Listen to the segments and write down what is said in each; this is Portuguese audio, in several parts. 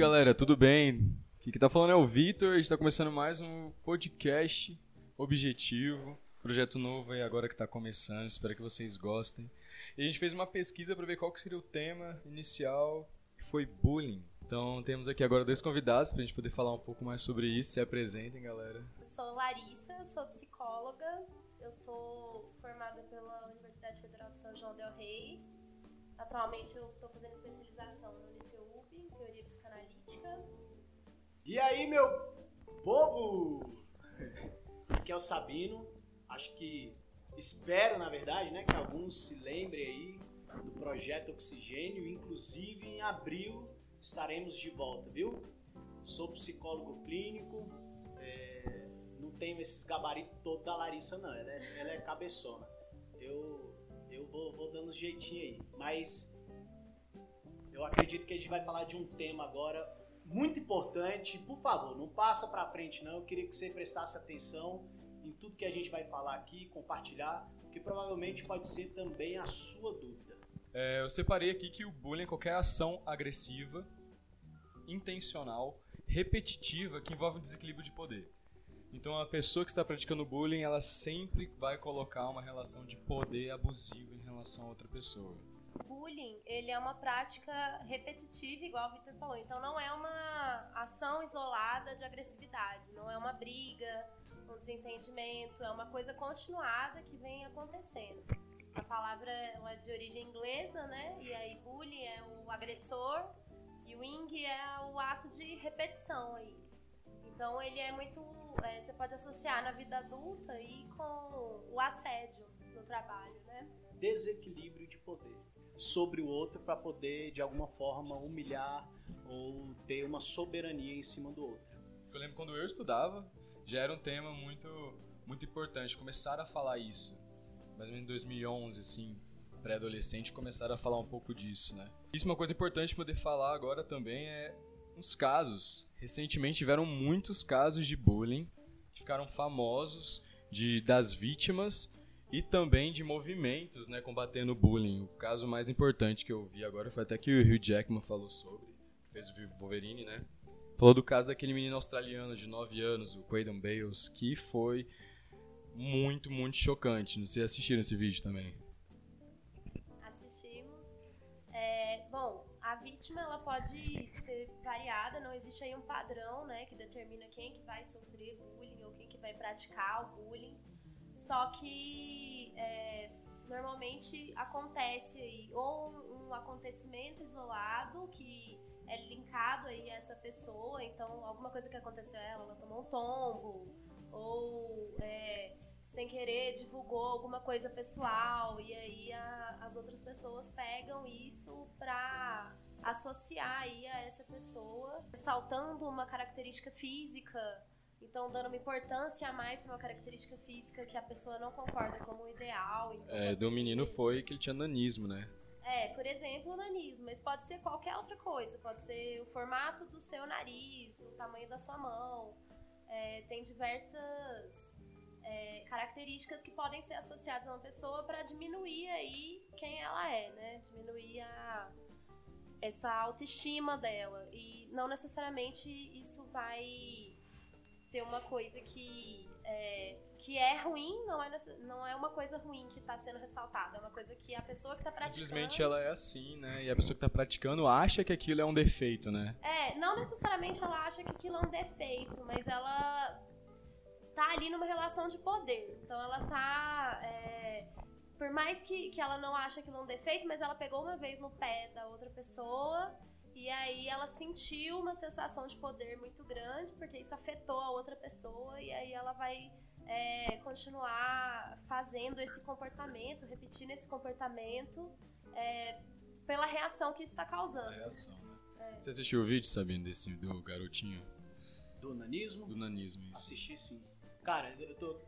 galera, tudo bem? Aqui que tá falando é o Vitor, a gente tá começando mais um podcast objetivo, projeto novo aí agora que tá começando, espero que vocês gostem. E a gente fez uma pesquisa para ver qual que seria o tema inicial, que foi bullying. Então temos aqui agora dois convidados pra gente poder falar um pouco mais sobre isso. Se apresentem, galera. Eu sou Larissa, sou psicóloga. Eu sou formada pela Universidade Federal de São João del Rei. Atualmente eu estou fazendo especialização no Liceu em teoria psicanalítica. E aí, meu povo? Aqui é o Sabino. Acho que espero, na verdade, né, que alguns se lembrem aí do projeto Oxigênio. Inclusive, em abril estaremos de volta, viu? Sou psicólogo clínico. é, não tenho esses gabaritos todos da Larissa, não. Ela é, ela é cabeçona. Eu vou, vou dando um jeitinho aí. Mas eu acredito que a gente vai falar de um tema agora muito importante. Por favor, não passa pra frente não. Eu queria que você prestasse atenção em tudo que a gente vai falar aqui, compartilhar, que provavelmente pode ser também a sua dúvida. É, eu separei aqui que o bullying é qualquer ação agressiva, intencional, repetitiva que envolve um desequilíbrio de poder. Então a pessoa que está praticando bullying, ela sempre vai colocar uma relação de poder abusivo em relação a outra pessoa. Bullying, ele é uma prática repetitiva, igual o Victor falou. Então não é uma ação isolada de agressividade, não é uma briga, um desentendimento, é uma coisa continuada que vem acontecendo. A palavra é de origem inglesa, né? E aí bullying é o agressor e o ing é o ato de repetição aí. Então ele é muito. é, você pode associar na vida adulta aí com o assédio no trabalho, né? Desequilíbrio de poder sobre o outro para poder de alguma forma humilhar ou ter uma soberania em cima do outro. Eu lembro quando eu estudava, já era um tema muito, muito importante. Começaram a falar isso, mais ou menos em 2011, assim, pré-adolescente, começaram a falar um pouco disso, né? Isso é uma coisa importante poder falar agora também é uns casos. Recentemente tiveram muitos casos de bullying que ficaram famosos de das vítimas e também de movimentos, né, combatendo o bullying. O caso mais importante que eu vi agora foi até que o Hugh Jackman falou sobre, fez o Wolverine, né? Falou do caso daquele menino australiano de 9 anos, o Quaden Bales, que foi muito, muito chocante. Não sei se assistiram esse vídeo também. assistimos. É, bom, a vítima ela pode ser variada, não existe aí um padrão, né, que determina quem que vai sofrer bullying ou quem que vai praticar o bullying. Só que é, normalmente acontece aí ou um acontecimento isolado que é linkado aí a essa pessoa, então alguma coisa que aconteceu a ela, ela tomou um tombo, ou é, sem querer divulgou alguma coisa pessoal e aí a- as outras pessoas pegam isso pra associar aí a essa pessoa, saltando uma característica física, então dando uma importância a mais pra uma característica física que a pessoa não concorda como ideal. Então, É, do menino vezes- foi que ele tinha nanismo, né? é, por exemplo, o nanismo, mas pode ser qualquer outra coisa. Pode ser o formato do seu nariz, o tamanho da sua mão. É, tem diversas é, características que podem ser associadas a uma pessoa para diminuir aí quem ela é, né? Diminuir a, essa autoestima dela. E não necessariamente isso vai ser uma coisa que é, que é ruim, não é, não é uma coisa ruim que está sendo ressaltada, é uma coisa que a pessoa que está praticando... Simplesmente ela é assim, né? E a pessoa que tá praticando acha que aquilo é um defeito, né? É, não necessariamente ela acha que aquilo é um defeito, mas ela tá ali numa relação de poder. Então ela tá. é, por mais que, que ela não ache aquilo um defeito, mas ela pegou uma vez no pé da outra pessoa. E aí ela sentiu uma sensação de poder muito grande, porque isso afetou a outra pessoa, e aí ela vai é, continuar fazendo esse comportamento, repetindo esse comportamento é, pela reação que isso está A causando. reação, né? Você assistiu o vídeo, sabendo desse do garotinho? Do nanismo? Do nanismo, isso. Assisti sim. Cara, eu tô,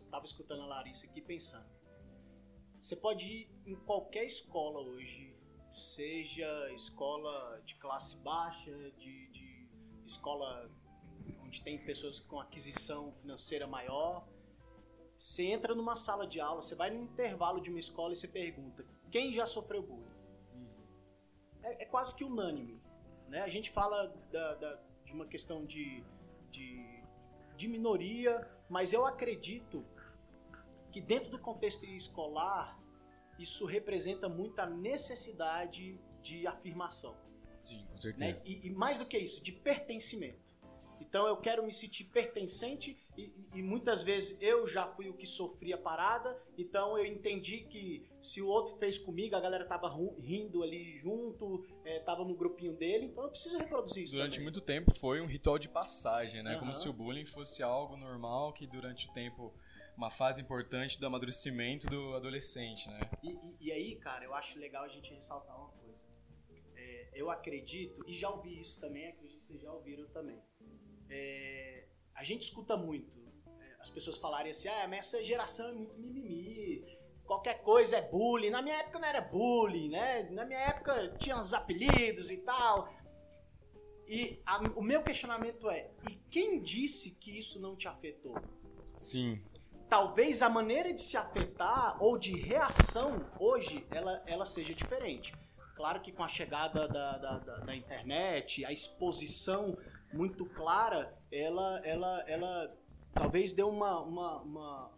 eu tava escutando a Larissa aqui pensando. Você pode ir em qualquer escola hoje, seja escola de classe baixa, de, de escola onde tem pessoas com aquisição financeira maior. Você entra numa sala de aula, você vai no intervalo de uma escola e você pergunta quem já sofreu bullying. É, é quase que unânime, né? A gente fala da, da, de uma questão de, de, de minoria, mas eu acredito que dentro do contexto escolar isso representa muita necessidade de afirmação. Sim, com Né? certeza. E, e mais do que isso, de pertencimento. Então eu quero me sentir pertencente e, e- muitas vezes eu já fui o que sofri a parada, então eu entendi que se o outro fez comigo, a galera tava rindo ali junto, eh, tava no grupinho dele, então eu preciso reproduzir isso. Durante também. muito tempo foi um ritual de passagem, né? Como Aham. se o bullying fosse algo normal que durante o tempo uma fase importante do amadurecimento do adolescente, né? E, e- e aí, cara, eu acho legal a gente ressaltar uma coisa. É, eu acredito, e já ouvi isso também, acredito que vocês já ouviram também. É, a gente escuta muito é, as pessoas falarem assim: ah, mas essa geração é muito mimimi, qualquer coisa é bullying. Na minha época não era bullying, né? Na minha época tinha uns apelidos e tal. E a- o meu questionamento é: e quem disse que isso não te afetou? Sim. Talvez a maneira de se afetar ou de reação hoje ela, ela seja diferente. Claro que com a chegada da, da, da- da internet, a exposição muito clara, ela, ela, ela talvez dê uma, uma, uma-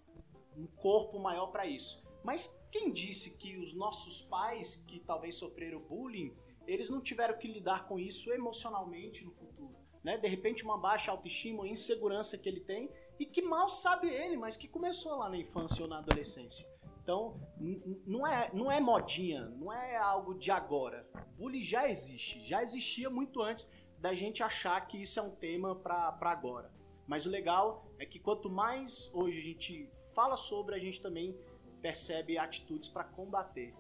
um corpo maior para isso. Mas quem disse que os nossos pais, que talvez sofreram bullying, eles não tiveram que lidar com isso emocionalmente no futuro? Né? De repente, uma baixa autoestima, insegurança que ele tem, e que mal sabe ele, mas que começou lá na infância ou na adolescência. Então, não é, não é modinha, não é algo de agora. Bullying já existe, já existia muito antes da gente achar que isso é um tema para agora. Mas o legal é que quanto mais hoje a gente fala sobre, a gente também percebe atitudes para combater.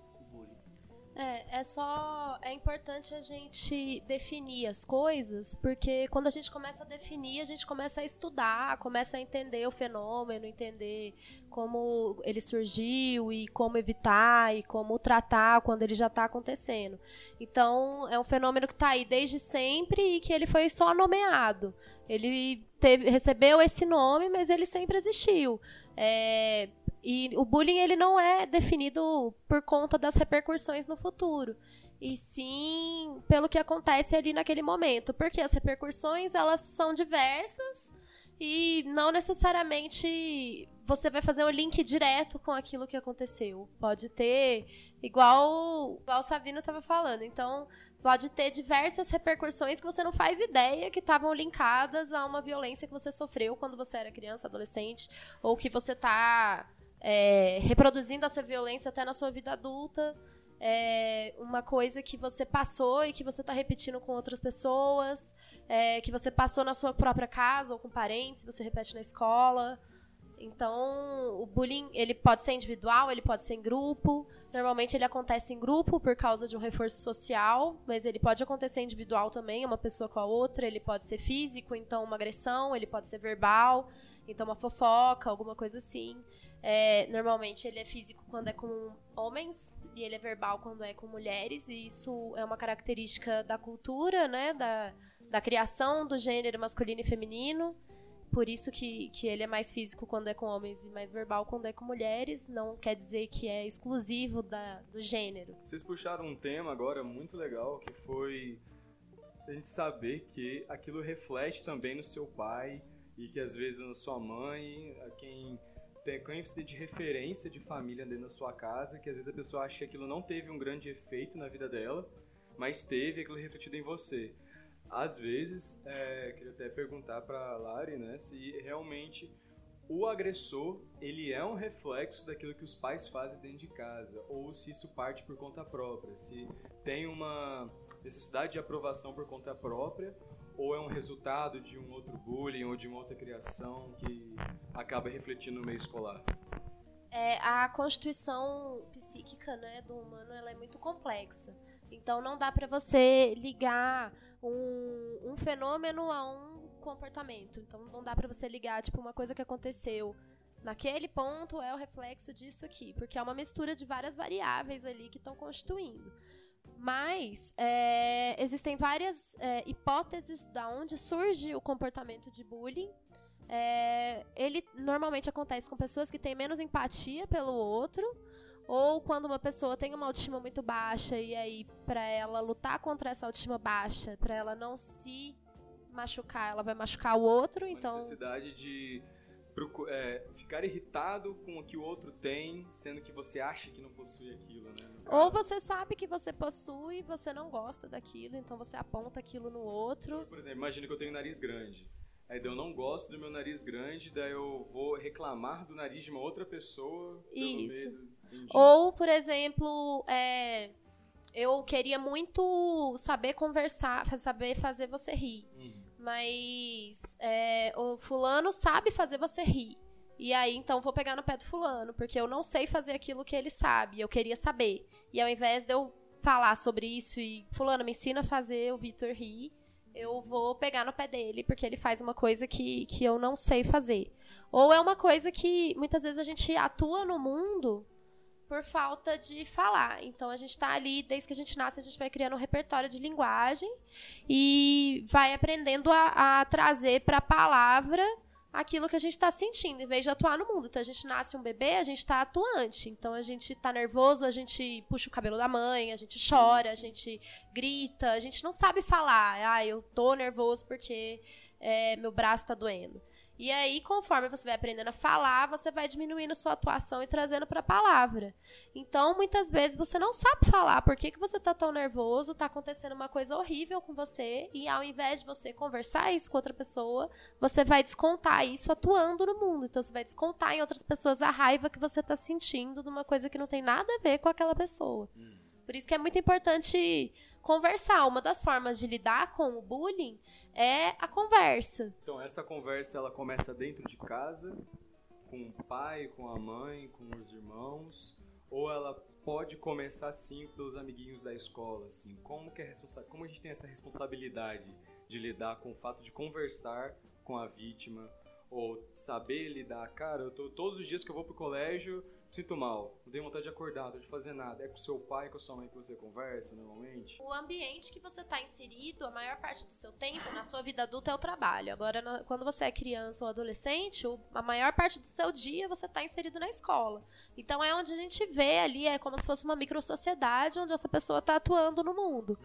É, é só. É importante a gente definir as coisas, porque quando a gente começa a definir, a gente começa a estudar, começa a entender o fenômeno, entender como ele surgiu e como evitar e como tratar quando ele já está acontecendo. Então, é um fenômeno que está aí desde sempre e que ele foi só nomeado. Ele teve, recebeu esse nome, mas ele sempre existiu. É, e o bullying ele não é definido por conta das repercussões no futuro. E sim pelo que acontece ali naquele momento. Porque as repercussões, elas são diversas e não necessariamente você vai fazer um link direto com aquilo que aconteceu. Pode ter, igual, igual o Sabino estava falando. Então, pode ter diversas repercussões que você não faz ideia que estavam linkadas a uma violência que você sofreu quando você era criança, adolescente, ou que você está é, reproduzindo essa violência até na sua vida adulta. É uma coisa que você passou e que você está repetindo com outras pessoas, é, que você passou na sua própria casa ou com parentes, você repete na escola. Então, o bullying, ele pode ser individual, ele pode ser em grupo. Normalmente ele acontece em grupo por causa de um reforço social, mas ele pode acontecer individual também, uma pessoa com a outra. Ele pode ser físico, então uma agressão, ele pode ser verbal, então uma fofoca, alguma coisa assim. É, normalmente ele é físico quando é com homens e ele é verbal quando é com mulheres, e isso é uma característica da cultura, né, da, da criação do gênero masculino e feminino. Por isso que, que ele é mais físico quando é com homens e mais verbal quando é com mulheres. Não quer dizer que é exclusivo da, do gênero. Vocês puxaram um tema agora muito legal, que foi a gente saber que aquilo reflete também no seu pai e que às vezes na sua mãe, a quem tem quem de referência de família dentro da sua casa, que às vezes a pessoa acha que aquilo não teve um grande efeito na vida dela, mas teve aquilo refletido em você. Às vezes, é, queria até perguntar para Lari, né, se realmente o agressor ele é um reflexo daquilo que os pais fazem dentro de casa ou se isso parte por conta própria se tem uma necessidade de aprovação por conta própria ou é um resultado de um outro bullying ou de uma outra criação que acaba refletindo no meio escolar É, a constituição psíquica né, do humano ela é muito complexa. Então não dá para você ligar um, um fenômeno a um comportamento. Então não dá para você ligar tipo uma coisa que aconteceu naquele ponto é o reflexo disso aqui, porque é uma mistura de várias variáveis ali que estão constituindo. Mas é, existem várias é, hipóteses da onde surge o comportamento de bullying. É, ele normalmente acontece com pessoas que têm menos empatia pelo outro Ou quando uma pessoa tem uma autoestima muito baixa e aí para ela lutar contra essa autoestima baixa, para ela não se machucar, ela vai machucar o outro, Uma então necessidade de é, ficar irritado com o que o outro tem, sendo que você acha que não possui aquilo, né? ou você sabe que você possui, você não gosta daquilo, então você aponta aquilo no outro. Por exemplo, imagina que eu tenho nariz grande. Aí eu não gosto do meu nariz grande, daí eu vou reclamar do nariz de uma outra pessoa. Isso. medo. Entendi. Ou, por exemplo, é, eu queria muito saber conversar, saber fazer você rir. Uhum. Mas é, o fulano sabe fazer você rir. E aí, então, vou pegar no pé do fulano, porque eu não sei fazer aquilo que ele sabe, eu queria saber. E ao invés de eu falar sobre isso e, fulano, me ensina a fazer o Vitor rir, eu vou pegar no pé dele, porque ele faz uma coisa que, que eu não sei fazer. Ou é uma coisa que muitas vezes a gente atua no mundo por falta de falar. Então a gente está ali, desde que a gente nasce, a gente vai criando um repertório de linguagem e vai aprendendo a, a trazer para a palavra aquilo que a gente está sentindo, em vez de atuar no mundo. Então a gente nasce um bebê, a gente está atuante. Então a gente está nervoso, a gente puxa o cabelo da mãe, a gente chora, a gente grita, a gente não sabe falar. Ah, eu tô nervoso porque é, meu braço está doendo. E aí, conforme você vai aprendendo a falar, você vai diminuindo sua atuação e trazendo para a palavra. Então, muitas vezes você não sabe falar por que, que você tá tão nervoso, tá acontecendo uma coisa horrível com você, e ao invés de você conversar isso com outra pessoa, você vai descontar isso atuando no mundo. Então, você vai descontar em outras pessoas a raiva que você tá sentindo de uma coisa que não tem nada a ver com aquela pessoa. Por isso que é muito importante conversar. Uma das formas de lidar com o bullying é a conversa. Então, essa conversa ela começa dentro de casa, com o pai, com a mãe, com os irmãos, ou ela pode começar sim pelos amiguinhos da escola, assim. Como que é responsa- como a gente tem essa responsabilidade de lidar com o fato de conversar com a vítima ou saber lidar, cara, eu tô todos os dias que eu vou pro colégio, sinto mal, não tenho vontade de acordar, não de fazer nada. É com seu pai, com sua mãe que você conversa normalmente? O ambiente que você está inserido, a maior parte do seu tempo na sua vida adulta é o trabalho. Agora, na- quando você é criança ou adolescente, o- a maior parte do seu dia você está inserido na escola. Então é onde a gente vê ali, é como se fosse uma microsociedade onde essa pessoa está atuando no mundo. O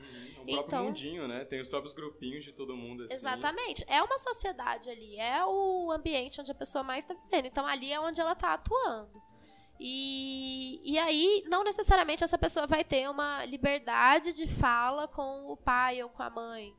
próprio Então- mundinho, né? Tem os próprios grupinhos de todo mundo assim. Exatamente. É uma sociedade ali, é o ambiente onde a pessoa mais está vivendo. Então ali é onde ela está atuando. E, e aí, não necessariamente essa pessoa vai ter uma liberdade de fala com o pai ou com a mãe.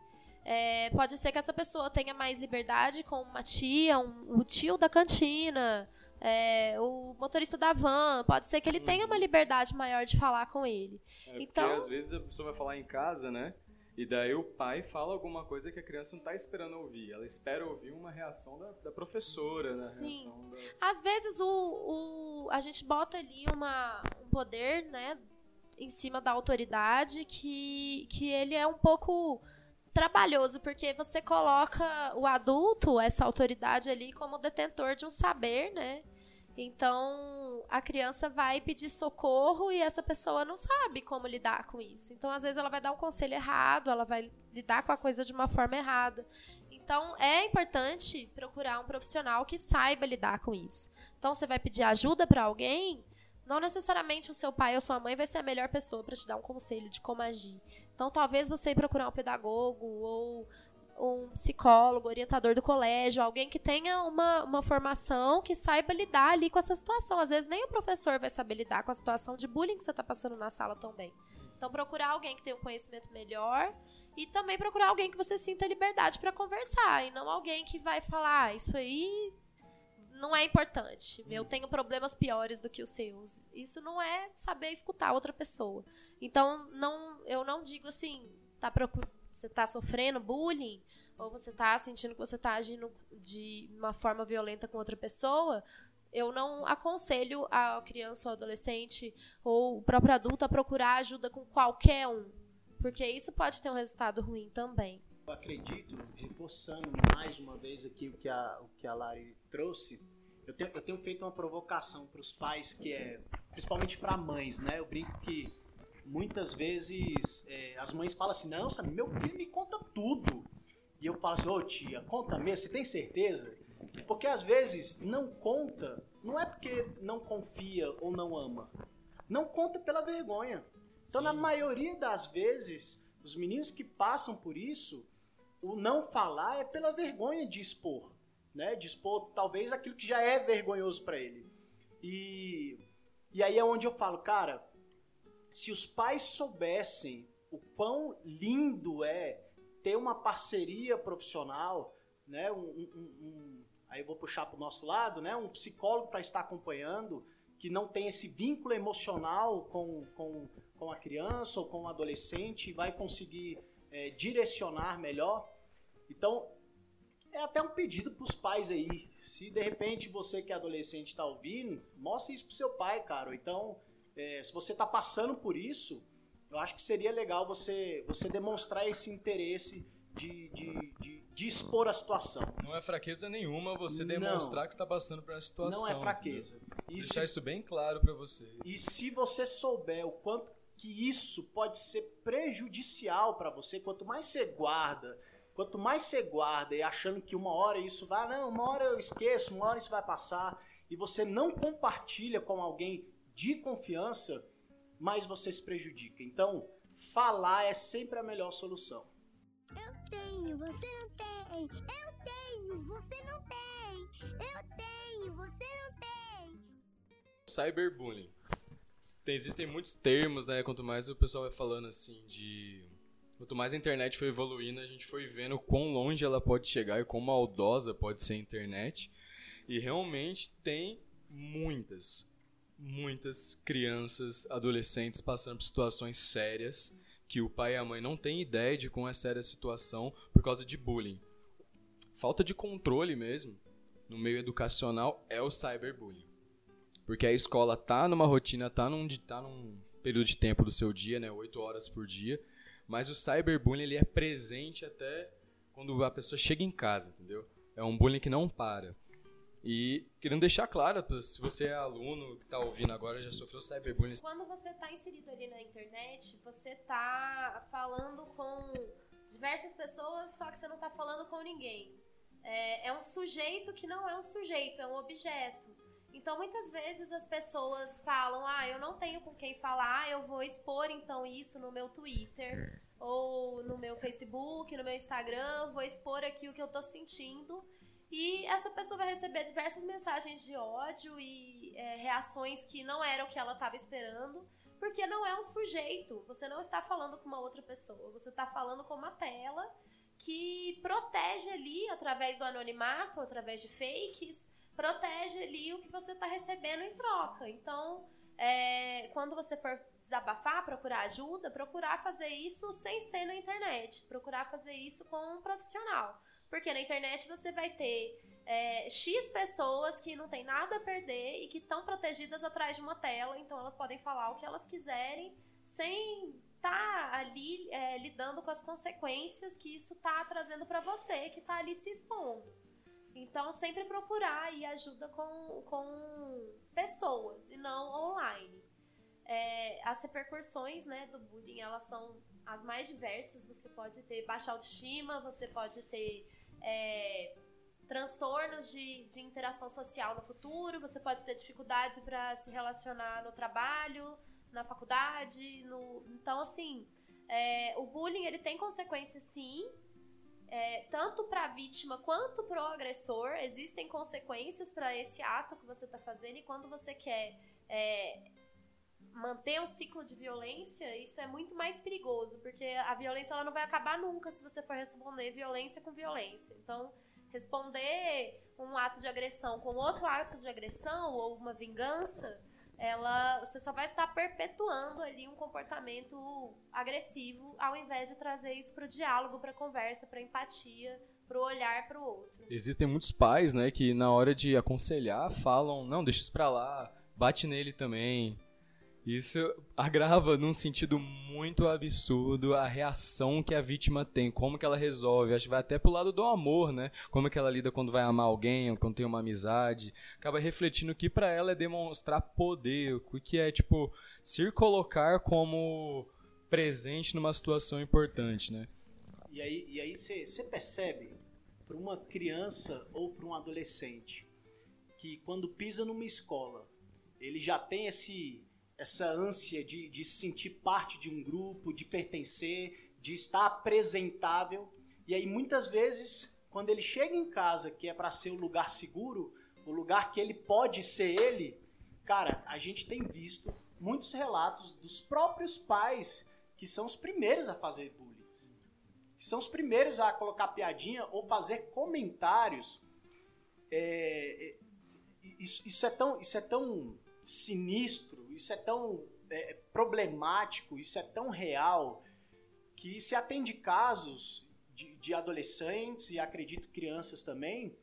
É, pode ser que essa pessoa tenha mais liberdade com uma tia, um, o tio da cantina, é, o motorista da van. Pode ser que ele tenha uma liberdade maior de falar com ele. É, porque Então- às vezes a pessoa vai falar em casa, né? E daí o pai fala alguma coisa que a criança não tá esperando ouvir. Ela espera ouvir uma reação da, da professora, né? Sim. Reação da... Às vezes o, o- a gente bota ali uma, um poder, né, em cima da autoridade que, que ele é um pouco trabalhoso, porque você coloca o adulto, essa autoridade ali, como detentor de um saber, né? Então a criança vai pedir socorro e essa pessoa não sabe como lidar com isso. Então, às vezes, ela vai dar um conselho errado, ela vai lidar com a coisa de uma forma errada. Então, é importante procurar um profissional que saiba lidar com isso. Então, você vai pedir ajuda para alguém, não necessariamente o seu pai ou sua mãe vai ser a melhor pessoa para te dar um conselho de como agir. Então, talvez você procurar um pedagogo ou um psicólogo, orientador do colégio, alguém que tenha uma, uma formação que saiba lidar ali com essa situação. Às vezes nem o professor vai saber lidar com a situação de bullying que você está passando na sala também. Então, procurar alguém que tenha um conhecimento melhor e também procurar alguém que você sinta liberdade para conversar e não alguém que vai falar, ah, isso aí não é importante. Eu tenho problemas piores do que os seus. Isso não é saber escutar outra pessoa. Então, não, eu não digo assim, tá procurando você está sofrendo bullying ou você está sentindo que você está agindo de uma forma violenta com outra pessoa, eu não aconselho a criança ou adolescente ou o próprio adulto a procurar ajuda com qualquer um, porque isso pode ter um resultado ruim também. Eu acredito, reforçando mais uma vez aqui o que a, o que a Lari trouxe, eu tenho, eu tenho feito uma provocação para os pais que é, principalmente para mães, né? Eu brinco que muitas vezes é, as mães falam assim, não, sabe, meu filho me conta tudo. E eu falo assim, ô tia, conta mesmo, você tem certeza? Porque às vezes não conta, não é porque não confia ou não ama. não conta pela vergonha. Então, Sim. na maioria das vezes, os meninos que passam por isso, o não falar é pela vergonha de expor, né? De expor talvez aquilo que já é vergonhoso para ele. E, e aí é onde eu falo, cara, se os pais soubessem o quão lindo é ter uma parceria profissional, né? Um, um- um- aí vou puxar para o nosso lado, né? Um psicólogo para estar acompanhando, que não tem esse vínculo emocional com, com, com a criança ou com o adolescente vai conseguir é, direcionar melhor. Então, é até um pedido para os pais aí. Se de repente você que é adolescente está ouvindo, mostre isso pro seu pai, cara. Então, é, se você está passando por isso, eu acho que seria legal você, você demonstrar esse interesse de, de, de, de expor a situação. Não é fraqueza nenhuma você Não. demonstrar que está passando por essa situação. Não é fraqueza. Deixar se, isso bem claro pra você. e se você souber o quanto que isso pode ser prejudicial para você, quanto mais você guarda, quanto mais você guarda e achando que uma hora isso vai, não, uma hora eu esqueço, uma hora isso vai passar, e você não compartilha com alguém de confiança, mais você se prejudica. Então, falar é sempre a melhor solução. Eu tenho, você não tem. Eu tenho, você não tem. Eu tenho, você não tem. Cyberbullying. Tem, existem muitos termos, né? Quanto mais o pessoal vai falando assim de. Quanto mais a internet foi evoluindo, a gente foi vendo quão longe ela pode chegar e quão maldosa pode ser a internet. E realmente tem muitas, muitas crianças, adolescentes passando por situações sérias que o pai e a mãe não têm ideia de como é séria a situação por causa de bullying. Falta de controle mesmo no meio educacional é o cyberbullying. Porque a escola tá numa rotina, tá num, tá num período de tempo do seu dia, né? 8 horas por dia. Mas o cyberbullying ele é presente até quando a pessoa chega em casa, entendeu? É um bullying que não para. E querendo deixar claro, se você é aluno que tá ouvindo agora já sofreu cyberbullying, Quando você está inserido ali na internet, você está falando com diversas pessoas, só que você não está falando com ninguém. É, é um sujeito que não é um sujeito, é um objeto. Então, muitas vezes as pessoas falam: ah, eu não tenho com quem falar, eu vou expor então isso no meu Twitter, ou no meu Facebook, no meu Instagram, vou expor aqui o que eu tô sentindo. E essa pessoa vai receber diversas mensagens de ódio e é, reações que não eram o que ela estava esperando, porque não é um sujeito. Você não está falando com uma outra pessoa, você está falando com uma tela que protege ali, através do anonimato, através de fakes, protege ali o que você está recebendo em troca. Então, é, quando você for desabafar, procurar ajuda, procurar fazer isso sem ser na internet, procurar fazer isso com um profissional. Porque na internet você vai ter é, X pessoas que não tem nada a perder e que estão protegidas atrás de uma tela, então elas podem falar o que elas quiserem sem estar ali é, lidando com as consequências que isso está trazendo para você, que está ali se expondo. Então, sempre procurar aí ajuda com, com pessoas e não online. É, as repercussões né, do bullying, elas são as mais diversas. Você pode ter baixa autoestima, você pode ter é, transtornos de, de interação social no futuro, você pode ter dificuldade para se relacionar no trabalho, na faculdade. No... Então, assim, é, o bullying ele tem consequências sim, é, tanto para a vítima quanto para o agressor. Existem consequências para esse ato que você está fazendo e quando você quer é, manter um ciclo de violência, isso é muito mais perigoso, porque a violência ela não vai acabar nunca se você for responder violência com violência. Então, responder um ato de agressão com outro ato de agressão ou uma vingança, ela você só vai estar perpetuando ali um comportamento agressivo ao invés de trazer isso para o diálogo, para a conversa, para a empatia, para o olhar para o outro. Existem muitos pais, né, que na hora de aconselhar falam, não, deixa isso pra lá, bate nele também. Isso agrava num sentido muito absurdo a reação que a vítima tem, como que ela resolve. Acho que vai até pro lado do amor, né? Como que ela lida quando vai amar alguém, ou quando tem uma amizade. Acaba refletindo que para ela é demonstrar poder, o que é tipo se colocar como presente numa situação importante, né? E aí e aí você percebe para uma criança ou para um adolescente que quando pisa numa escola ele já tem esse essa ânsia de, de se sentir parte de um grupo, de pertencer, de estar apresentável. E aí muitas vezes, quando ele chega em casa, que é para ser o lugar seguro, o lugar que ele pode ser ele, cara, a gente tem visto muitos relatos dos próprios pais que são os primeiros a fazer bullying. Que são os primeiros a colocar piadinha ou fazer comentários. É, é isso, isso, é tão, isso é tão sinistro, isso é tão é, problemático, isso é tão real, que se atende casos de, de adolescentes e acredito crianças também,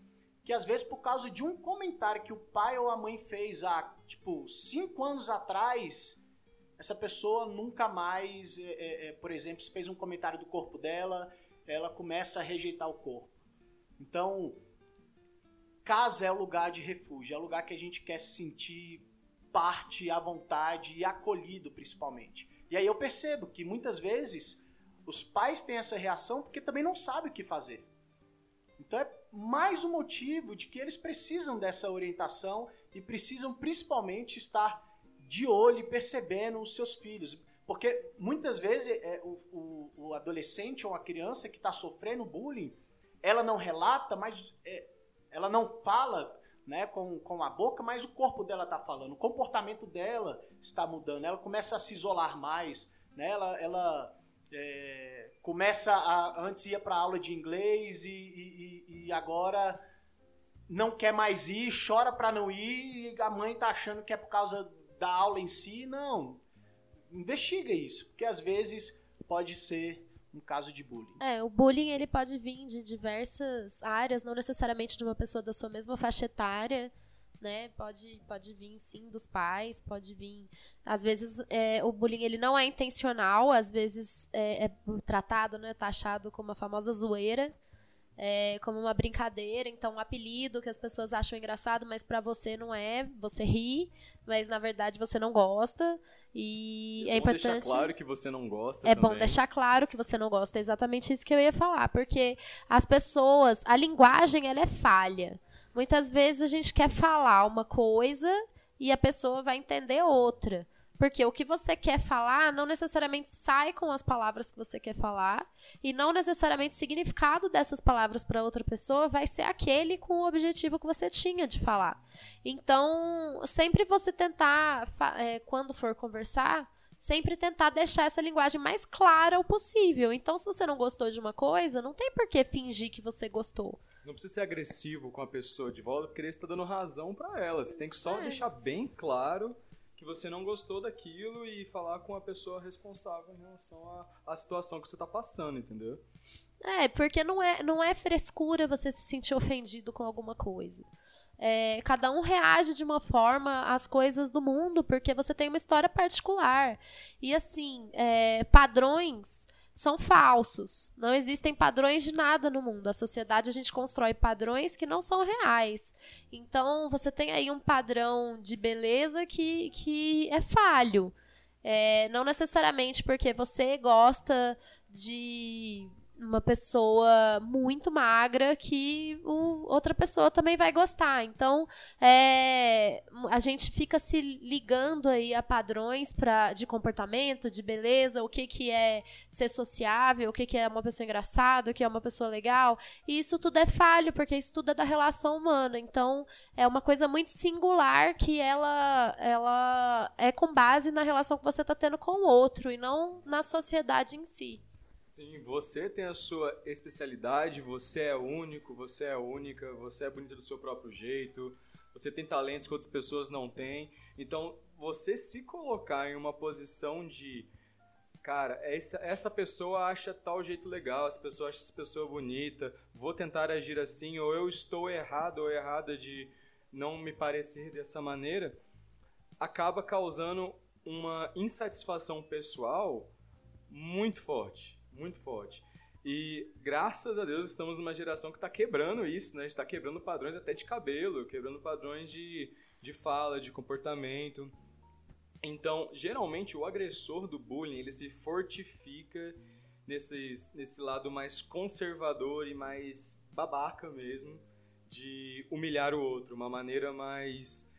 que às vezes por causa de um comentário que o pai ou a mãe fez há, tipo, cinco anos atrás, essa pessoa nunca mais, é, é, é, por exemplo, se fez um comentário do corpo dela, ela começa a rejeitar o corpo. Então, casa é o lugar de refúgio, é o lugar que a gente quer se sentir parte à vontade e acolhido, principalmente. E aí eu percebo que muitas vezes os pais têm essa reação porque também não sabem o que fazer. Então é mais um motivo de que eles precisam dessa orientação e precisam principalmente estar de olho e percebendo os seus filhos. Porque muitas vezes é, o, o, o, adolescente ou a criança que está sofrendo bullying, ela não relata, mas é, ela não fala né, com, com a boca, mas o corpo dela está falando, o comportamento dela está mudando, ela começa a se isolar mais, né, ela, ela é, começa a. Antes ia para aula de inglês e, e, e, agora não quer mais ir, chora para não ir e a mãe tá achando que é por causa da aula em si. Não. Investiga isso, porque às vezes pode ser um caso de bullying. É, o bullying ele pode vir de diversas áreas, não necessariamente de uma pessoa da sua mesma faixa etária né? Pode, pode vir sim dos pais, pode vir. Às vezes é, o bullying ele não é intencional, às vezes é, é tratado, né, taxado como a famosa zoeira, é, como uma brincadeira, então um apelido que as pessoas acham engraçado, mas para você não é, você ri, mas na verdade você não gosta. E é, é importante. deixar claro que você não gosta. É também. bom deixar claro que você não gosta, é exatamente isso que eu ia falar, porque as pessoas, a linguagem ela é falha. Muitas vezes a gente quer falar uma coisa e a pessoa vai entender outra. Porque o que você quer falar não necessariamente sai com as palavras que você quer falar, e não necessariamente o significado dessas palavras para outra pessoa vai ser aquele com o objetivo que você tinha de falar. Então, sempre você tentar, é, quando for conversar, sempre tentar deixar essa linguagem mais clara o possível. Então, se você não gostou de uma coisa, não tem por que fingir que você gostou. Não precisa ser agressivo com a pessoa de volta, porque você está dando razão para ela. Você tem que só é. deixar bem claro que você não gostou daquilo e falar com a pessoa responsável em relação à, situação que você está passando, entendeu? É, porque não é, não é frescura você se sentir ofendido com alguma coisa. É, cada um reage de uma forma às coisas do mundo, porque você tem uma história particular. E assim, é, padrões são falsos. Não existem padrões de nada no mundo. A sociedade a gente constrói padrões que não são reais. Então você tem aí um padrão de beleza que, que é falho. É, não necessariamente porque você gosta de uma pessoa muito magra que o, outra pessoa também vai gostar. Então, é, a gente fica se ligando aí a padrões pra, de comportamento, de beleza, o que, que é ser sociável, o que, que é uma pessoa engraçada, o que é uma pessoa legal. E isso tudo é falho, porque isso tudo é da relação humana. Então, é uma coisa muito singular que ela, ela é com base na relação que você está tendo com o outro e não na sociedade em si. Sim, você tem a sua especialidade, você é único, você é única, você é bonita do seu próprio jeito, você tem talentos que outras pessoas não têm. Então, você se colocar em uma posição de cara, essa, essa pessoa acha tal jeito legal, essa pessoa acha essa pessoa bonita, vou tentar agir assim, ou eu estou errado ou errada de não me parecer dessa maneira, acaba causando uma insatisfação pessoal muito forte muito forte. E graças a Deus estamos numa geração que está quebrando isso, né? está quebrando padrões até de cabelo, quebrando padrões de, de fala, de comportamento. Então, geralmente o agressor do bullying ele se fortifica nesse, nesse lado mais conservador e mais babaca mesmo de humilhar o outro, uma maneira mais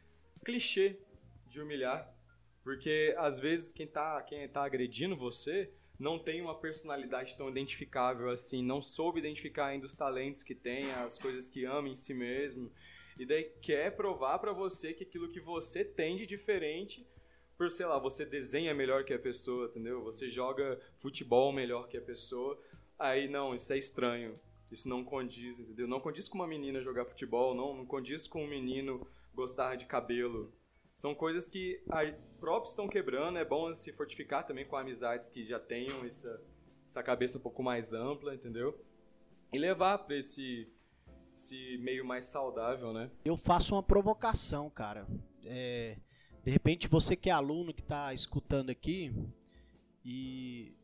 clichê de humilhar Porque às vezes quem tá, quem tá agredindo você não tem uma personalidade tão identificável assim, não soube identificar ainda os talentos que tem, as coisas que ama em si mesmo. E daí quer provar para você que aquilo que você tem de diferente, por sei lá, você desenha melhor que a pessoa, entendeu? Você joga futebol melhor que a pessoa. Aí não, isso é estranho. Isso não condiz, entendeu? Não condiz com uma menina jogar futebol, não, não condiz com um menino gostar de cabelo. São coisas que próprios estão quebrando, é bom se fortificar também com amizades que já tenham essa, essa cabeça um pouco mais ampla, entendeu? E levar para esse, esse meio mais saudável, né? Eu faço uma provocação, cara. É, de repente você que é aluno que está escutando aqui e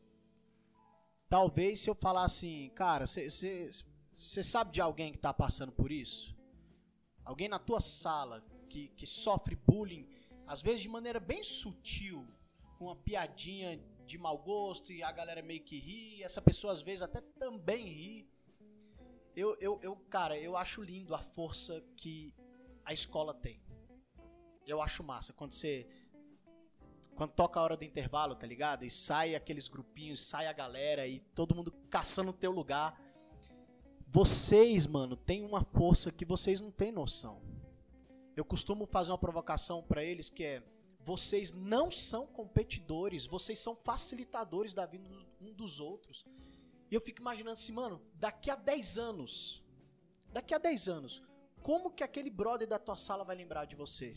talvez se eu falar assim, cara, você sabe de alguém que está passando por isso? Alguém na tua sala que, que sofre bullying, às vezes de maneira bem sutil, com uma piadinha de mau gosto e a galera meio que ri, essa pessoa às vezes até também ri. Eu, eu, eu, cara, eu acho lindo a força que a escola tem. Eu acho massa. Quando você. Quando toca a hora do intervalo, tá ligado? E sai aqueles grupinhos, sai a galera e todo mundo caçando o teu lugar. Vocês, mano, têm uma força que vocês não têm noção. Eu costumo fazer uma provocação para eles que é: vocês não são competidores, vocês são facilitadores da vida um dos outros. E eu fico imaginando assim, mano, daqui a 10 anos, daqui a 10 anos, como que aquele brother da tua sala vai lembrar de você?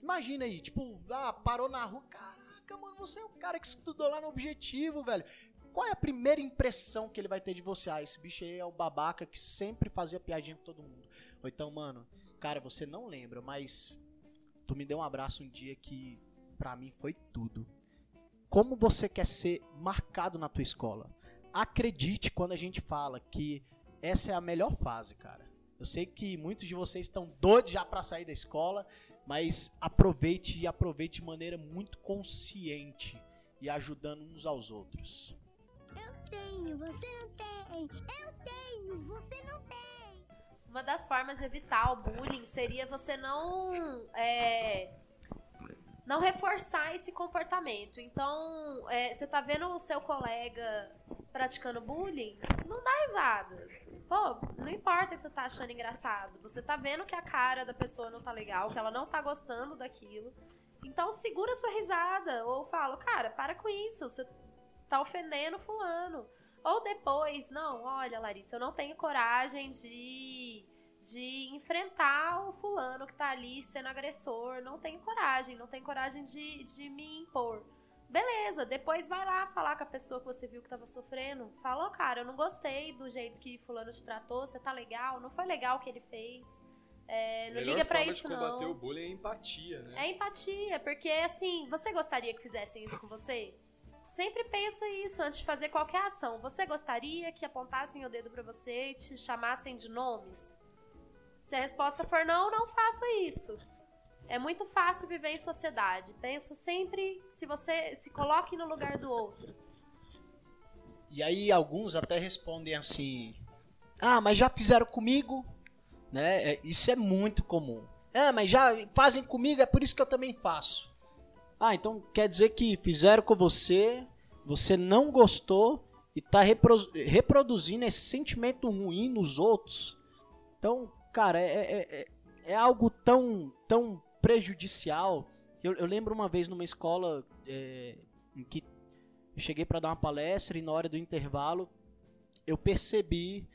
Imagina aí, tipo, ah, parou na rua, caraca, mano, você é o cara que estudou lá no objetivo, velho. Qual é a primeira impressão que ele vai ter de você? Ah, esse bicho aí é o babaca que sempre fazia piadinha com todo mundo. Ou então, mano, Cara, você não lembra, mas tu me deu um abraço um dia que para mim foi tudo. Como você quer ser marcado na tua escola? Acredite quando a gente fala que essa é a melhor fase, cara. Eu sei que muitos de vocês estão doidos já para sair da escola, mas aproveite e aproveite de maneira muito consciente e ajudando uns aos outros. Eu tenho, você não tem. Eu tenho, você não tem uma das formas de evitar o bullying seria você não é, não reforçar esse comportamento. Então, é, você tá vendo o seu colega praticando bullying, não dá risada. Pô, não importa que você tá achando engraçado. Você tá vendo que a cara da pessoa não tá legal, que ela não tá gostando daquilo. Então, segura sua risada. Ou fala, cara, para com isso. Você tá ofendendo fulano. Ou depois, não, olha, Larissa, eu não tenho coragem de, de enfrentar o fulano que tá ali sendo agressor. Não tenho coragem, não tenho coragem de, de me impor. Beleza, depois vai lá falar com a pessoa que você viu que tava sofrendo. Fala, oh, cara, eu não gostei do jeito que fulano te tratou, você tá legal, não foi legal o que ele fez. É, não liga pra isso, não. de combater o bullying é empatia, né? É empatia, porque assim, você gostaria que fizessem isso com você? Sempre pensa isso antes de fazer qualquer ação. Você gostaria que apontassem o dedo para você e te chamassem de nomes? Se a resposta for não, não faça isso. É muito fácil viver em sociedade. Pensa sempre se você se coloque no lugar do outro. E aí alguns até respondem assim: "Ah, mas já fizeram comigo?" Né? É, isso é muito comum. É, mas já fazem comigo, é por isso que eu também faço. Ah, então quer dizer que fizeram com você, você não gostou e está reproduzindo esse sentimento ruim nos outros. Então, cara, é, é, é, é algo tão, tão prejudicial. Eu, eu lembro uma vez numa escola é, em que eu cheguei para dar uma palestra e na hora do intervalo eu percebi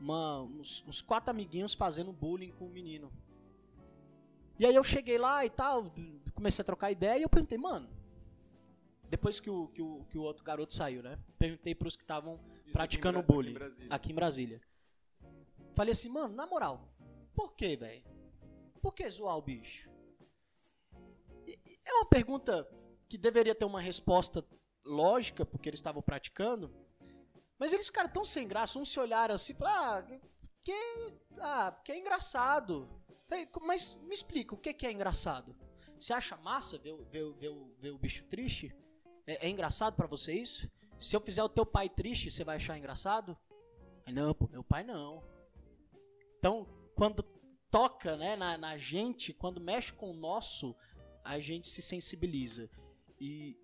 uma, uns, uns quatro amiguinhos fazendo bullying com o menino. E aí eu cheguei lá e tal, comecei a trocar ideia e eu perguntei, mano, depois que o, que o, que o outro garoto saiu, né? Perguntei pros que estavam praticando aqui bullying aqui em, aqui em Brasília. Falei assim, mano, na moral, por que, velho? Por que zoar o bicho? É uma pergunta que deveria ter uma resposta lógica, porque eles estavam praticando, mas eles ficaram tão sem graça, uns se olharam assim, falaram, ah, que, ah, que é engraçado. Mas me explica, o que, é engraçado? Você acha massa ver, ver, ver, ver o bicho triste? É, é engraçado para você isso? Se eu fizer o teu pai triste, você vai achar engraçado? Não, pô, meu pai não. Então, quando toca né, na, na gente, quando mexe com o nosso, a gente se sensibiliza. E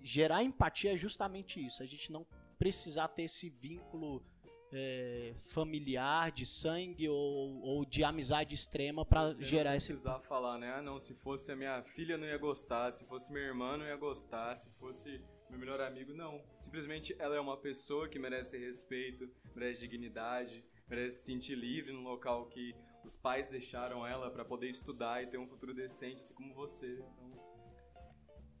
gerar empatia é justamente isso. A gente não precisar ter esse vínculo é, familiar, de sangue ou, ou de amizade extrema para gerar não esse. precisar falar, né? Ah, não, se fosse a minha filha não ia gostar, se fosse minha irmã não ia gostar, se fosse meu melhor amigo, não. Simplesmente ela é uma pessoa que merece respeito, merece dignidade, merece se sentir livre no local que os pais deixaram ela para poder estudar e ter um futuro decente, assim como você. Então,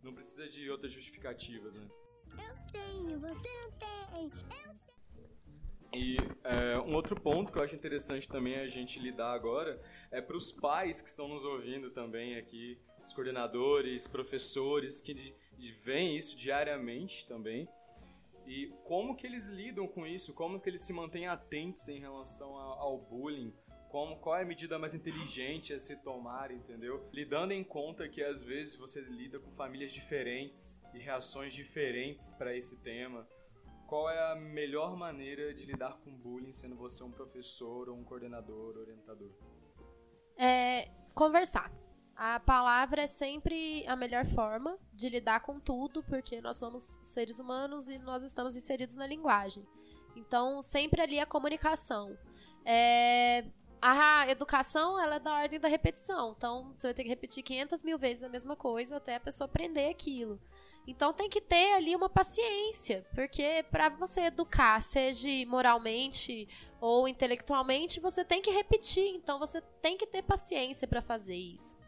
não precisa de outras justificativas, né? Eu tenho, você não tem. E é, um outro ponto que eu acho interessante também a gente lidar agora é para os pais que estão nos ouvindo também aqui, os coordenadores, professores que veem isso diariamente também. E como que eles lidam com isso? Como que eles se mantêm atentos em relação ao bullying? Como, qual é a medida mais inteligente a se tomar, entendeu? Lidando em conta que às vezes você lida com famílias diferentes e reações diferentes para esse tema. Qual é a melhor maneira de lidar com bullying, sendo você um professor ou um coordenador, orientador? É, conversar. A palavra é sempre a melhor forma de lidar com tudo, porque nós somos seres humanos e nós estamos inseridos na linguagem. Então, sempre ali a comunicação. É, a educação, ela é da ordem da repetição. Então, você vai ter que repetir 500 mil vezes a mesma coisa até a pessoa aprender aquilo. Então, tem que ter ali uma paciência, porque para você educar, seja moralmente ou intelectualmente, você tem que repetir. Então, você tem que ter paciência para fazer isso.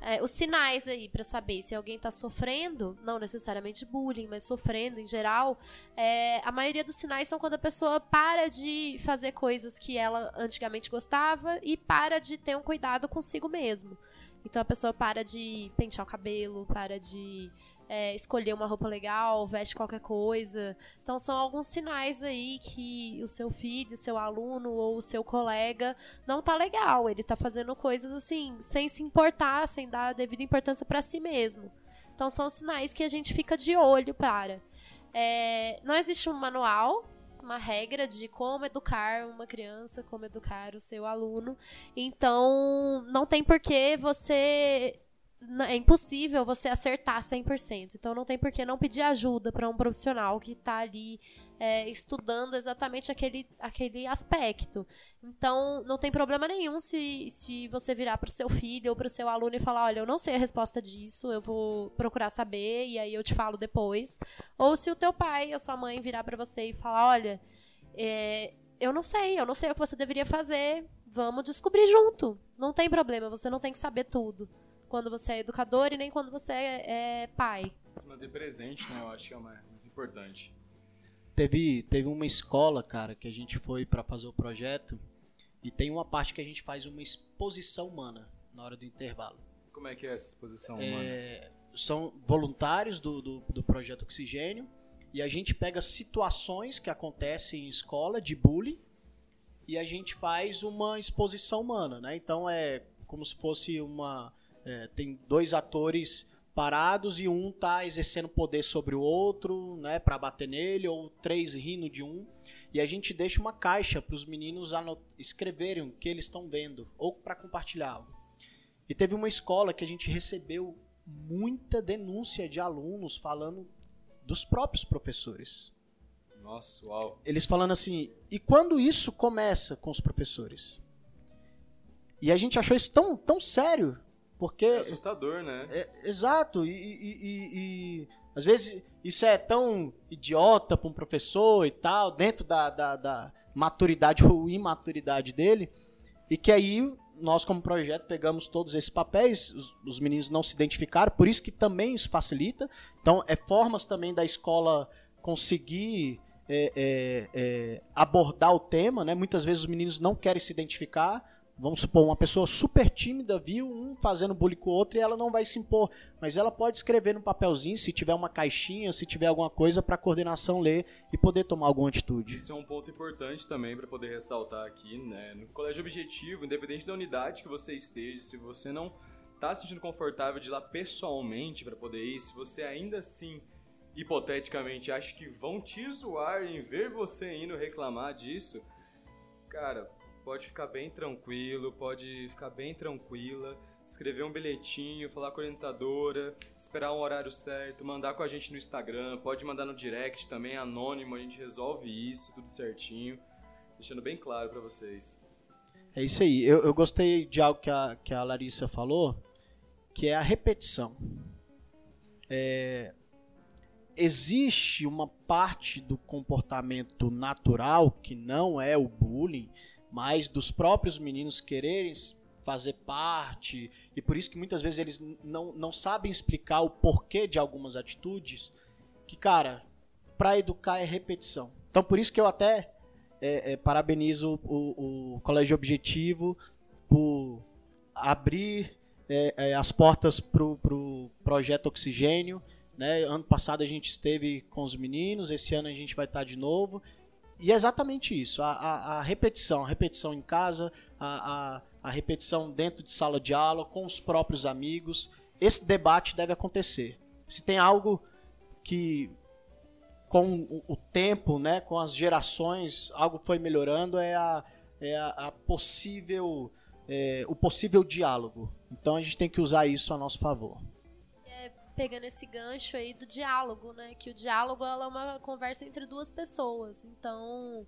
É, os sinais aí para saber se alguém tá sofrendo, não necessariamente bullying, mas sofrendo em geral, é, a maioria dos sinais são quando a pessoa para de fazer coisas que ela antigamente gostava e para de ter um cuidado consigo mesmo. Então a pessoa para de pentear o cabelo, para de é, escolher uma roupa legal, veste qualquer coisa. Então são alguns sinais aí que o seu filho, o seu aluno ou o seu colega não tá legal. Ele tá fazendo coisas assim, sem se importar, sem dar a devida importância para si mesmo. Então são sinais que a gente fica de olho para. É, não existe um manual, uma regra de como educar uma criança, como educar o seu aluno. Então não tem por que você é impossível você acertar 100%. Então não tem por que não pedir ajuda para um profissional que está ali é, estudando exatamente aquele, aquele aspecto. Então não tem problema nenhum se, se você virar para o seu filho ou para o seu aluno e falar: olha, eu não sei a resposta disso, eu vou procurar saber e aí eu te falo depois. Ou se o teu pai ou sua mãe virar para você e falar: olha, é, eu não sei, eu não sei o que você deveria fazer, vamos descobrir junto. Não tem problema, você não tem que saber tudo quando você é educador e nem quando você é, é pai. Se manter presente, né? Eu acho que é o mais mais importante. Teve, teve uma escola, cara, que a gente foi pra fazer o projeto e tem uma parte que a gente faz uma exposição humana na hora do intervalo. Como é que é essa exposição humana? É, são voluntários do, do, do projeto Oxigênio e a gente pega situações que acontecem em escola de bullying e a gente faz uma exposição humana, né? Então é como se fosse uma é, tem dois atores parados e um tá exercendo poder sobre o outro, né, para bater nele ou três rindo de um. E a gente deixa uma caixa para os meninos escreverem o que eles estão vendo ou para compartilhar algo. E teve uma escola que a gente recebeu muita denúncia de alunos falando dos próprios professores. Nossa, uau. Eles falando assim, e quando isso começa com os professores? E a gente achou isso tão, tão sério, porque É assustador, né? é, exato, e, e- e- às vezes isso é tão idiota para um professor e tal, dentro da, da- da maturidade ou imaturidade dele, e que aí nós, como projeto, pegamos todos esses papéis, os, os meninos não se identificaram, por isso que também isso facilita. Então, é formas também da escola conseguir é, é, é, abordar o tema, né? Muitas vezes os meninos não querem se identificar. Vamos supor, uma pessoa super tímida viu um fazendo bullying com o outro e ela não vai se impor. Mas ela pode escrever no papelzinho, se tiver uma caixinha, se tiver alguma coisa, para a coordenação ler e poder tomar alguma atitude. Isso é um ponto importante também para poder ressaltar aqui, né? No colégio objetivo, independente da unidade que você esteja, se você não tá se sentindo confortável de ir lá pessoalmente para poder ir, se você ainda assim, hipoteticamente, acha que vão te zoar em ver você indo reclamar disso, cara, pode ficar bem tranquilo, pode ficar bem tranquila. escrever um bilhetinho, falar com a orientadora, esperar um horário certo, mandar com a gente no Instagram, pode mandar no direct também, anônimo, a gente resolve isso, tudo certinho, deixando bem claro para vocês. É isso aí. Eu, eu gostei de algo que a, que a Larissa falou, que é a repetição. É, existe uma parte do comportamento natural que não é o bullying, mas dos próprios meninos quererem fazer parte, e por isso que muitas vezes eles não, não sabem explicar o porquê de algumas atitudes, que, cara, para educar é repetição. Então, por isso que eu até é, é, parabenizo o, o, Colégio Objetivo por abrir é, é as portas para o pro projeto Oxigênio. Né? Ano passado a gente esteve com os meninos, esse ano a gente vai estar de novo. E é exatamente isso, a, a, a repetição, a repetição em casa, a, a, repetição dentro de sala de aula, com os próprios amigos. Esse debate deve acontecer. Se tem algo que com o tempo, né, com as gerações, algo foi melhorando é a, é a possível é, o possível diálogo. Então a gente tem que usar isso a nosso favor. Pegando esse gancho aí do diálogo, né, que o diálogo é uma conversa entre duas pessoas. Então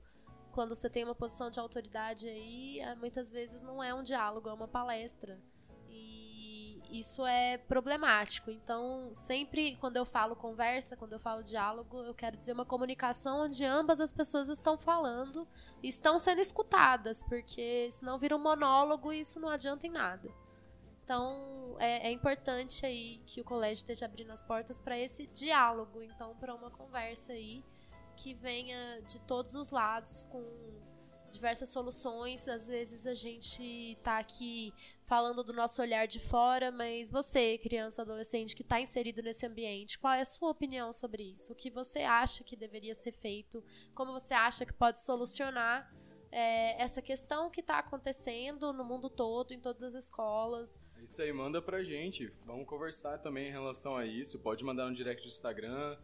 quando você tem uma posição de autoridade aí, é, muitas vezes não é um diálogo, é uma palestra. E isso é problemático. Então, sempre quando eu falo conversa, quando eu falo diálogo, eu quero dizer uma comunicação onde ambas as pessoas estão falando e estão sendo escutadas, porque senão vira um monólogo e isso não adianta em nada. Então, é, é importante aí que o colégio esteja abrindo as portas para esse diálogo, então, para uma conversa aí que venha de todos os lados com diversas soluções. Às vezes a gente tá aqui falando do nosso olhar de fora, mas você, criança, adolescente que está inserido nesse ambiente, qual é a sua opinião sobre isso? O que você acha que deveria ser feito? Como você acha que pode solucionar é, essa questão que está acontecendo no mundo todo, em todas as escolas? É isso aí, manda pra gente. Vamos conversar também em relação a isso. Pode mandar no direct do Instagram,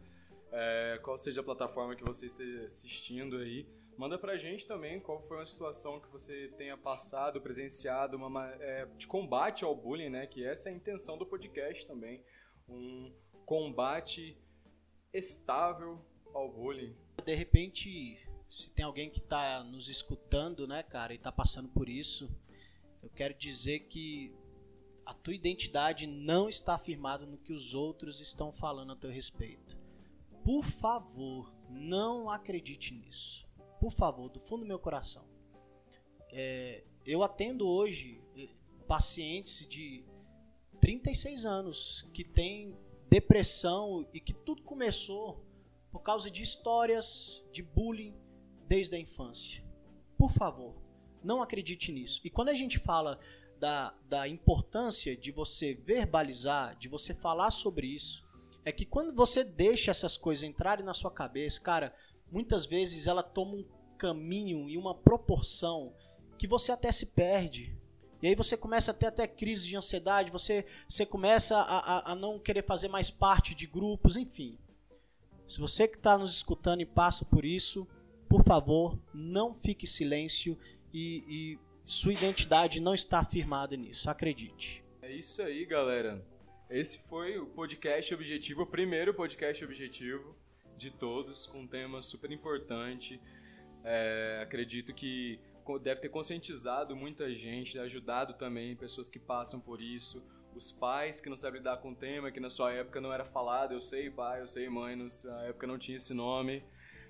é, qual seja a plataforma que você esteja assistindo aí. Manda pra gente também qual foi uma situação que você tenha passado, presenciado, uma, é, de combate ao bullying, né? Que essa é a intenção do podcast também. Um combate estável ao bullying. De repente, se tem alguém que tá nos escutando, né, cara, e tá passando por isso, eu quero dizer que a tua identidade não está afirmada no que os outros estão falando a teu respeito. Por favor, não acredite nisso por favor, do fundo do meu coração. É, eu atendo hoje é, pacientes de 36 anos que têm depressão e que tudo começou por causa de histórias de bullying desde a infância. Por favor, não acredite nisso. E quando a gente fala da, da importância de você verbalizar, de você falar sobre isso, é que quando você deixa essas coisas entrarem na sua cabeça, cara, muitas vezes ela toma um caminho e uma proporção que você até se perde. E aí você começa a ter até crise de ansiedade, você, você começa a, a, a não querer fazer mais parte de grupos, enfim. Se você que está nos escutando e passa por isso, por favor, não fique em silêncio e, e sua identidade não está afirmada nisso, acredite. É isso aí, galera. Esse foi o podcast Objetivo, o primeiro podcast Objetivo de todos, com um tema super importante. É, acredito que deve ter conscientizado muita gente, ajudado também pessoas que passam por isso, os pais que não sabem lidar com o tema, que na sua época não era falado, eu sei pai, eu sei mãe, na época não tinha esse nome,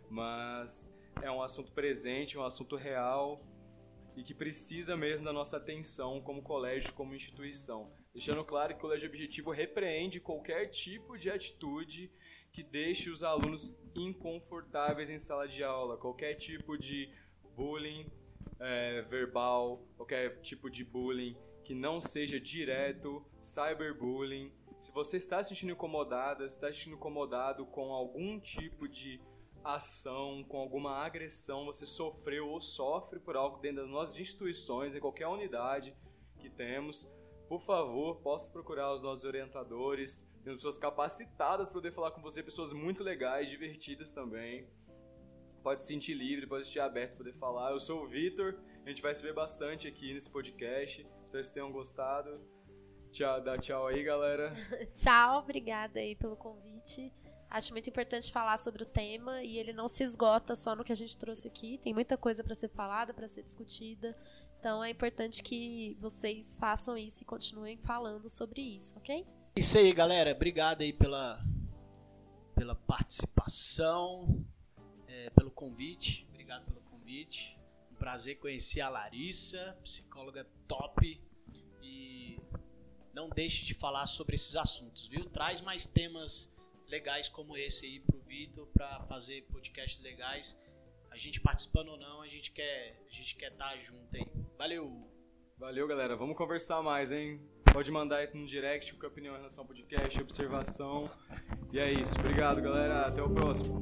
mas é um assunto presente, um assunto real e que precisa mesmo da nossa atenção como colégio, como instituição. Deixando claro que o Colégio Objetivo repreende qualquer tipo de atitude que deixe os alunos inconfortáveis em sala de aula. Qualquer tipo de bullying é, verbal, qualquer tipo de bullying que não seja direto, cyberbullying. Se você está se sentindo incomodada, está se sentindo incomodado com algum tipo de ação, com alguma agressão, você sofreu ou sofre por algo dentro das nossas instituições, em qualquer unidade que temos, por favor, possa procurar os nossos orientadores. Temos pessoas capacitadas para poder falar com você, pessoas muito legais, divertidas também. Pode se sentir livre, pode se sentir aberto para poder falar. Eu sou o Vitor, a gente vai se ver bastante aqui nesse podcast. Espero que vocês tenham gostado. tchau, dá tchau aí, galera. Tchau, obrigada aí pelo convite. Acho muito importante falar sobre o tema e ele não se esgota só no que a gente trouxe aqui. Tem muita coisa para ser falada, para ser discutida. Então é importante que vocês façam isso e continuem falando sobre isso, ok? Isso aí, galera. Obrigado aí pela, pela participação, é, pelo convite. Obrigado pelo convite. Um prazer conhecer a Larissa, psicóloga top. E não deixe de falar sobre esses assuntos, viu? Traz mais temas legais como esse aí pro Vitor para fazer podcasts legais. A gente participando ou não, a gente quer a gente quer estar tá junto aí. Valeu. Valeu, galera. Vamos conversar mais, hein? Pode mandar aí no direct com a opinião em relação ao podcast, observação. E é isso. Obrigado, galera. Até o próximo.